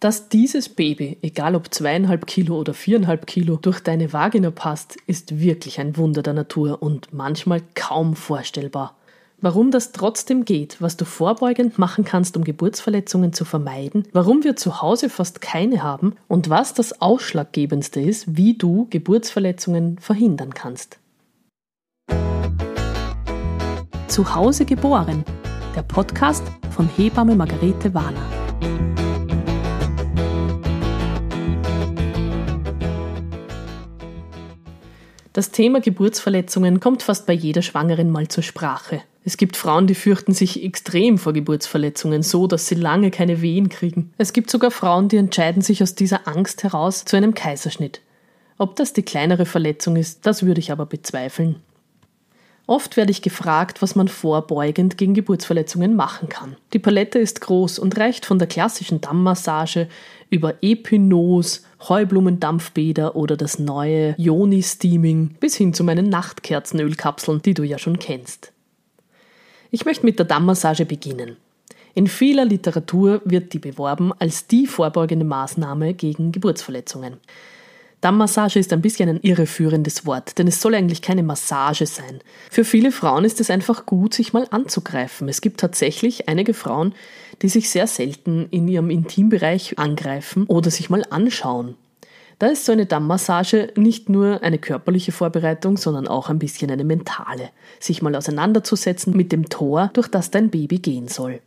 Dass dieses Baby, egal ob zweieinhalb Kilo oder viereinhalb Kilo, durch deine Vagina passt, ist wirklich ein Wunder der Natur und manchmal kaum vorstellbar. Warum das trotzdem geht, was du vorbeugend machen kannst, um Geburtsverletzungen zu vermeiden, warum wir zu Hause fast keine haben und was das Ausschlaggebendste ist, wie du Geburtsverletzungen verhindern kannst. Zu Hause geboren, der Podcast von Hebamme Margarete Wahner. Das Thema Geburtsverletzungen kommt fast bei jeder Schwangeren mal zur Sprache. Es gibt Frauen, die fürchten sich extrem vor Geburtsverletzungen, so dass sie lange keine Wehen kriegen. Es gibt sogar Frauen, die entscheiden sich aus dieser Angst heraus zu einem Kaiserschnitt. Ob das die kleinere Verletzung ist, das würde ich aber bezweifeln. Oft werde ich gefragt, was man vorbeugend gegen Geburtsverletzungen machen kann. Die Palette ist groß und reicht von der klassischen Dammmassage über Epinos, Heublumendampfbäder oder das neue Yoni-Steaming bis hin zu meinen Nachtkerzenölkapseln, die du ja schon kennst. Ich möchte mit der Dammmassage beginnen. In vieler Literatur wird die beworben als die vorbeugende Maßnahme gegen Geburtsverletzungen. Dammmassage ist ein bisschen ein irreführendes Wort, denn es soll eigentlich keine Massage sein. Für viele Frauen ist es einfach gut, sich mal anzugreifen. Es gibt tatsächlich einige Frauen, die sich sehr selten in ihrem Intimbereich angreifen oder sich mal anschauen. Da ist so eine Dammmassage nicht nur eine körperliche Vorbereitung, sondern auch ein bisschen eine mentale. Sich mal auseinanderzusetzen mit dem Tor, durch das dein Baby gehen soll.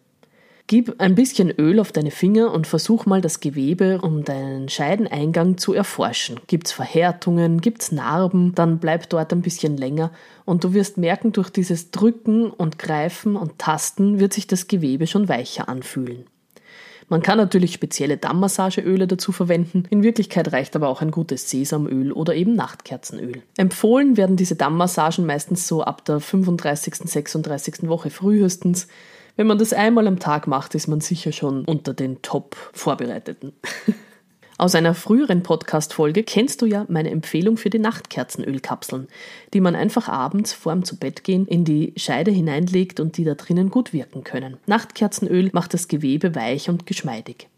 Gib ein bisschen Öl auf deine Finger und versuch mal das Gewebe um deinen Scheideneingang zu erforschen. Gibt's Verhärtungen, gibt's Narben, dann bleib dort ein bisschen länger und du wirst merken, durch dieses Drücken und Greifen und Tasten wird sich das Gewebe schon weicher anfühlen. Man kann natürlich spezielle Dammmassageöle dazu verwenden. In Wirklichkeit reicht aber auch ein gutes Sesamöl oder eben Nachtkerzenöl. Empfohlen werden diese Dammmassagen meistens so ab der 35. 36. Woche frühestens. Wenn man das einmal am Tag macht, ist man sicher schon unter den Top-Vorbereiteten. Aus einer früheren Podcast-Folge kennst du ja meine Empfehlung für die Nachtkerzenölkapseln, die man einfach abends vorm zu Bett gehen in die Scheide hineinlegt und die da drinnen gut wirken können. Nachtkerzenöl macht das Gewebe weich und geschmeidig.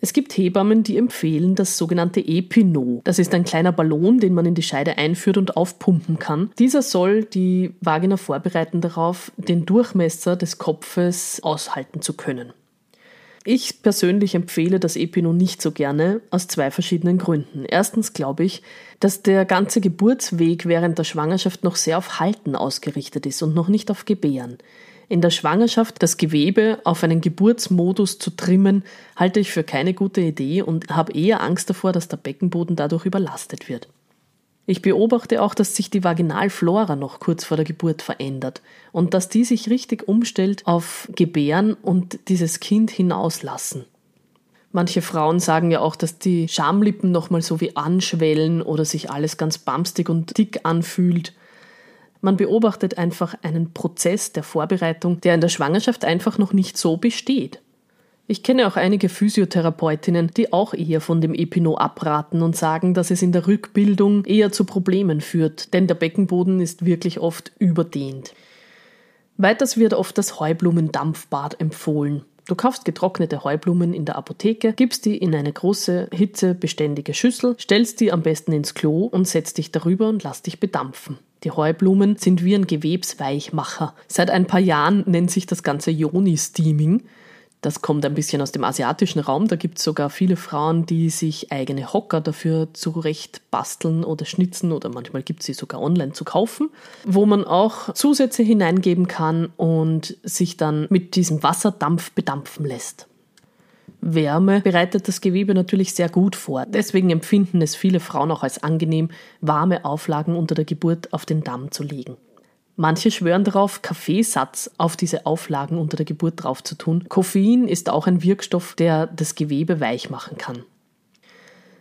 Es gibt Hebammen, die empfehlen das sogenannte Epinot. Das ist ein kleiner Ballon, den man in die Scheide einführt und aufpumpen kann. Dieser soll die Vagina vorbereiten darauf, den Durchmesser des Kopfes aushalten zu können. Ich persönlich empfehle das Epinot nicht so gerne aus zwei verschiedenen Gründen. Erstens glaube ich, dass der ganze Geburtsweg während der Schwangerschaft noch sehr auf Halten ausgerichtet ist und noch nicht auf Gebären. In der Schwangerschaft das Gewebe auf einen Geburtsmodus zu trimmen, halte ich für keine gute Idee und habe eher Angst davor, dass der Beckenboden dadurch überlastet wird. Ich beobachte auch, dass sich die Vaginalflora noch kurz vor der Geburt verändert und dass die sich richtig umstellt auf Gebären und dieses Kind hinauslassen. Manche Frauen sagen ja auch, dass die Schamlippen nochmal so wie anschwellen oder sich alles ganz bamstig und dick anfühlt. Man beobachtet einfach einen Prozess der Vorbereitung, der in der Schwangerschaft einfach noch nicht so besteht. Ich kenne auch einige Physiotherapeutinnen, die auch eher von dem Epino abraten und sagen, dass es in der Rückbildung eher zu Problemen führt, denn der Beckenboden ist wirklich oft überdehnt. Weiters wird oft das Heublumendampfbad empfohlen. Du kaufst getrocknete Heublumen in der Apotheke, gibst die in eine große, hitzebeständige Schüssel, stellst die am besten ins Klo und setzt dich darüber und lass dich bedampfen. Die Heublumen sind wie ein Gewebsweichmacher. Seit ein paar Jahren nennt sich das Ganze Yoni-Steaming. Das kommt ein bisschen aus dem asiatischen Raum. Da gibt es sogar viele Frauen, die sich eigene Hocker dafür zurecht basteln oder schnitzen oder manchmal gibt es sie sogar online zu kaufen, wo man auch Zusätze hineingeben kann und sich dann mit diesem Wasserdampf bedampfen lässt. Wärme bereitet das Gewebe natürlich sehr gut vor. Deswegen empfinden es viele Frauen auch als angenehm, warme Auflagen unter der Geburt auf den Damm zu legen. Manche schwören darauf, Kaffeesatz auf diese Auflagen unter der Geburt drauf zu tun. Koffein ist auch ein Wirkstoff, der das Gewebe weich machen kann.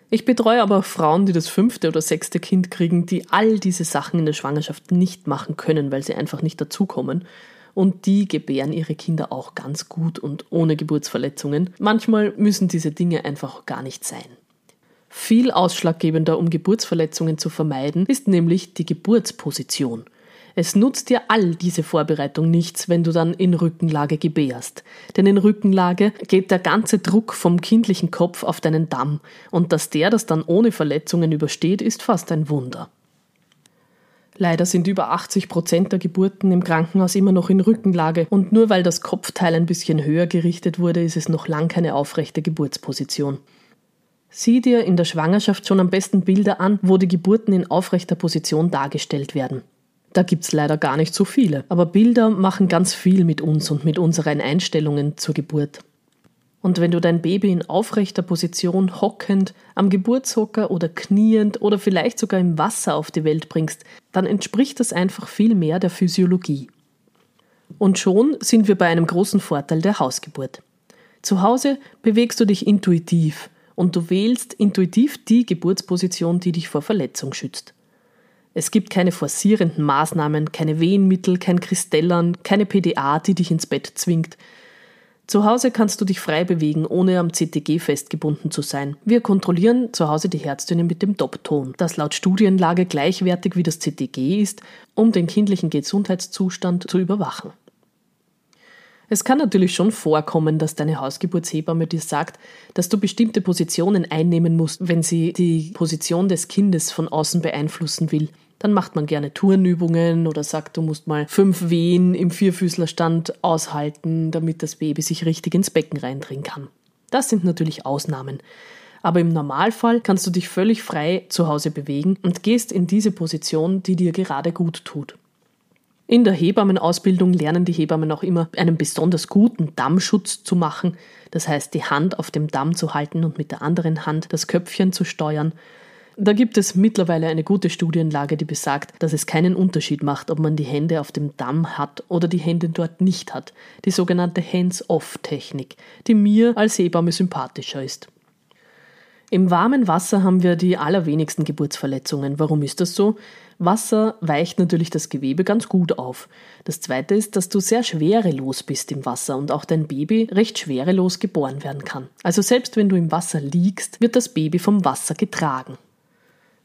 Ich betreue aber Frauen, die das fünfte oder sechste Kind kriegen, die all diese Sachen in der Schwangerschaft nicht machen können, weil sie einfach nicht dazukommen. Und die gebären ihre Kinder auch ganz gut und ohne Geburtsverletzungen. Manchmal müssen diese Dinge einfach gar nicht sein. Viel ausschlaggebender, um Geburtsverletzungen zu vermeiden, ist nämlich die Geburtsposition. Es nutzt dir all diese Vorbereitung nichts, wenn du dann in Rückenlage gebärst. Denn in Rückenlage geht der ganze Druck vom kindlichen Kopf auf deinen Damm und dass der das dann ohne Verletzungen übersteht, ist fast ein Wunder. Leider sind über 80 Prozent der Geburten im Krankenhaus immer noch in Rückenlage und nur weil das Kopfteil ein bisschen höher gerichtet wurde, ist es noch lang keine aufrechte Geburtsposition. Sieh dir in der Schwangerschaft schon am besten Bilder an, wo die Geburten in aufrechter Position dargestellt werden. Da gibt's leider gar nicht so viele, aber Bilder machen ganz viel mit uns und mit unseren Einstellungen zur Geburt. Und wenn du dein Baby in aufrechter Position hockend, am Geburtshocker oder kniend oder vielleicht sogar im Wasser auf die Welt bringst, dann entspricht das einfach viel mehr der Physiologie. Und schon sind wir bei einem großen Vorteil der Hausgeburt. Zu Hause bewegst du dich intuitiv und du wählst intuitiv die Geburtsposition, die dich vor Verletzung schützt. Es gibt keine forcierenden Maßnahmen, keine Wehenmittel, kein Kristellern, keine PDA, die dich ins Bett zwingt. Zu Hause kannst du dich frei bewegen, ohne am CTG festgebunden zu sein. Wir kontrollieren zu Hause die Herztöne mit dem Doppton, das laut Studienlage gleichwertig wie das CTG ist, um den kindlichen Gesundheitszustand zu überwachen. Es kann natürlich schon vorkommen, dass deine Hausgeburtshebamme dir sagt, dass du bestimmte Positionen einnehmen musst, wenn sie die Position des Kindes von außen beeinflussen will. Dann macht man gerne Turnübungen oder sagt, du musst mal fünf Wehen im Vierfüßlerstand aushalten, damit das Baby sich richtig ins Becken reindrehen kann. Das sind natürlich Ausnahmen. Aber im Normalfall kannst du dich völlig frei zu Hause bewegen und gehst in diese Position, die dir gerade gut tut. In der Hebammenausbildung lernen die Hebammen auch immer, einen besonders guten Dammschutz zu machen. Das heißt, die Hand auf dem Damm zu halten und mit der anderen Hand das Köpfchen zu steuern da gibt es mittlerweile eine gute Studienlage, die besagt, dass es keinen Unterschied macht, ob man die Hände auf dem Damm hat oder die Hände dort nicht hat. Die sogenannte Hands-off-Technik, die mir als Hebamme sympathischer ist. Im warmen Wasser haben wir die allerwenigsten Geburtsverletzungen. Warum ist das so? Wasser weicht natürlich das Gewebe ganz gut auf. Das zweite ist, dass du sehr schwerelos bist im Wasser und auch dein Baby recht schwerelos geboren werden kann. Also selbst wenn du im Wasser liegst, wird das Baby vom Wasser getragen.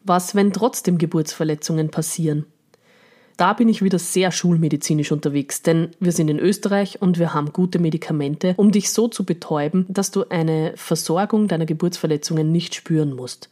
Was, wenn trotzdem Geburtsverletzungen passieren? Da bin ich wieder sehr schulmedizinisch unterwegs, denn wir sind in Österreich und wir haben gute Medikamente, um dich so zu betäuben, dass du eine Versorgung deiner Geburtsverletzungen nicht spüren musst.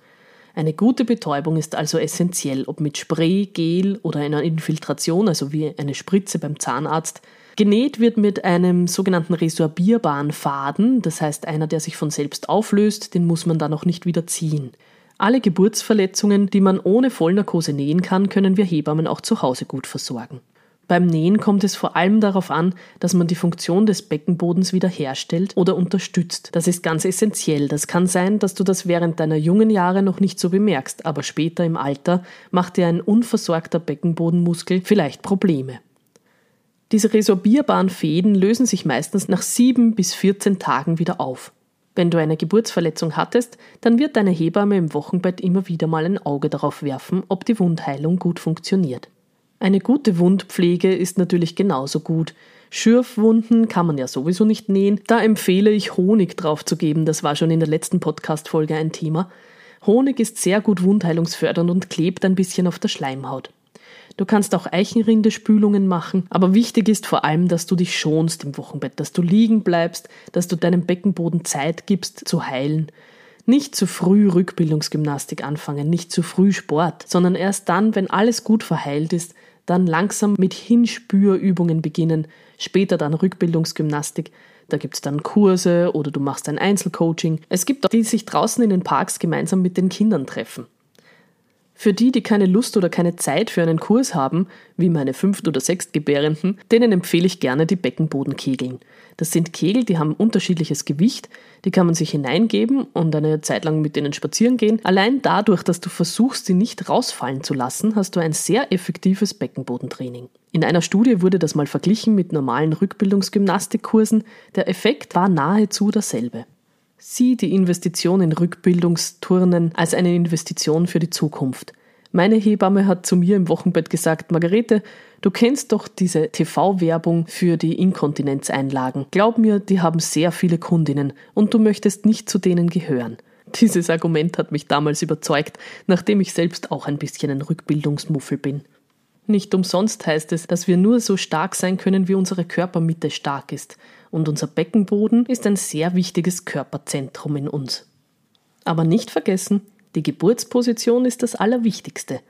Eine gute Betäubung ist also essentiell, ob mit Spray, Gel oder einer Infiltration, also wie eine Spritze beim Zahnarzt. Genäht wird mit einem sogenannten resorbierbaren Faden, das heißt einer, der sich von selbst auflöst, den muss man dann auch nicht wieder ziehen. Alle Geburtsverletzungen, die man ohne Vollnarkose nähen kann, können wir Hebammen auch zu Hause gut versorgen. Beim Nähen kommt es vor allem darauf an, dass man die Funktion des Beckenbodens wiederherstellt oder unterstützt. Das ist ganz essentiell. Das kann sein, dass du das während deiner jungen Jahre noch nicht so bemerkst, aber später im Alter macht dir ein unversorgter Beckenbodenmuskel vielleicht Probleme. Diese resorbierbaren Fäden lösen sich meistens nach sieben bis 14 Tagen wieder auf. Wenn du eine Geburtsverletzung hattest, dann wird deine Hebamme im Wochenbett immer wieder mal ein Auge darauf werfen, ob die Wundheilung gut funktioniert. Eine gute Wundpflege ist natürlich genauso gut. Schürfwunden kann man ja sowieso nicht nähen. Da empfehle ich Honig draufzugeben. Das war schon in der letzten Podcast-Folge ein Thema. Honig ist sehr gut wundheilungsfördernd und klebt ein bisschen auf der Schleimhaut. Du kannst auch Eichenrindespülungen machen, aber wichtig ist vor allem, dass du dich schonst im Wochenbett, dass du liegen bleibst, dass du deinem Beckenboden Zeit gibst zu heilen. Nicht zu früh Rückbildungsgymnastik anfangen, nicht zu früh Sport, sondern erst dann, wenn alles gut verheilt ist, dann langsam mit Hinspürübungen beginnen, später dann Rückbildungsgymnastik. Da gibt's dann Kurse oder du machst ein Einzelcoaching. Es gibt auch die, die sich draußen in den Parks gemeinsam mit den Kindern treffen. Für die, die keine Lust oder keine Zeit für einen Kurs haben, wie meine Fünft- oder Sechstgebärenden, denen empfehle ich gerne die Beckenbodenkegeln. Das sind Kegel, die haben unterschiedliches Gewicht, die kann man sich hineingeben und eine Zeit lang mit denen spazieren gehen. Allein dadurch, dass du versuchst, sie nicht rausfallen zu lassen, hast du ein sehr effektives Beckenbodentraining. In einer Studie wurde das mal verglichen mit normalen Rückbildungsgymnastikkursen. Der Effekt war nahezu derselbe. Sieh die Investition in Rückbildungsturnen als eine Investition für die Zukunft. Meine Hebamme hat zu mir im Wochenbett gesagt, Margarete, du kennst doch diese TV-Werbung für die Inkontinenzeinlagen. Glaub mir, die haben sehr viele Kundinnen und du möchtest nicht zu denen gehören. Dieses Argument hat mich damals überzeugt, nachdem ich selbst auch ein bisschen ein Rückbildungsmuffel bin. Nicht umsonst heißt es, dass wir nur so stark sein können, wie unsere Körpermitte stark ist. Und unser Beckenboden ist ein sehr wichtiges Körperzentrum in uns. Aber nicht vergessen, die Geburtsposition ist das Allerwichtigste.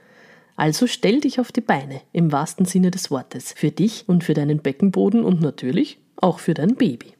Also stell dich auf die Beine, im wahrsten Sinne des Wortes, für dich und für deinen Beckenboden und natürlich auch für dein Baby.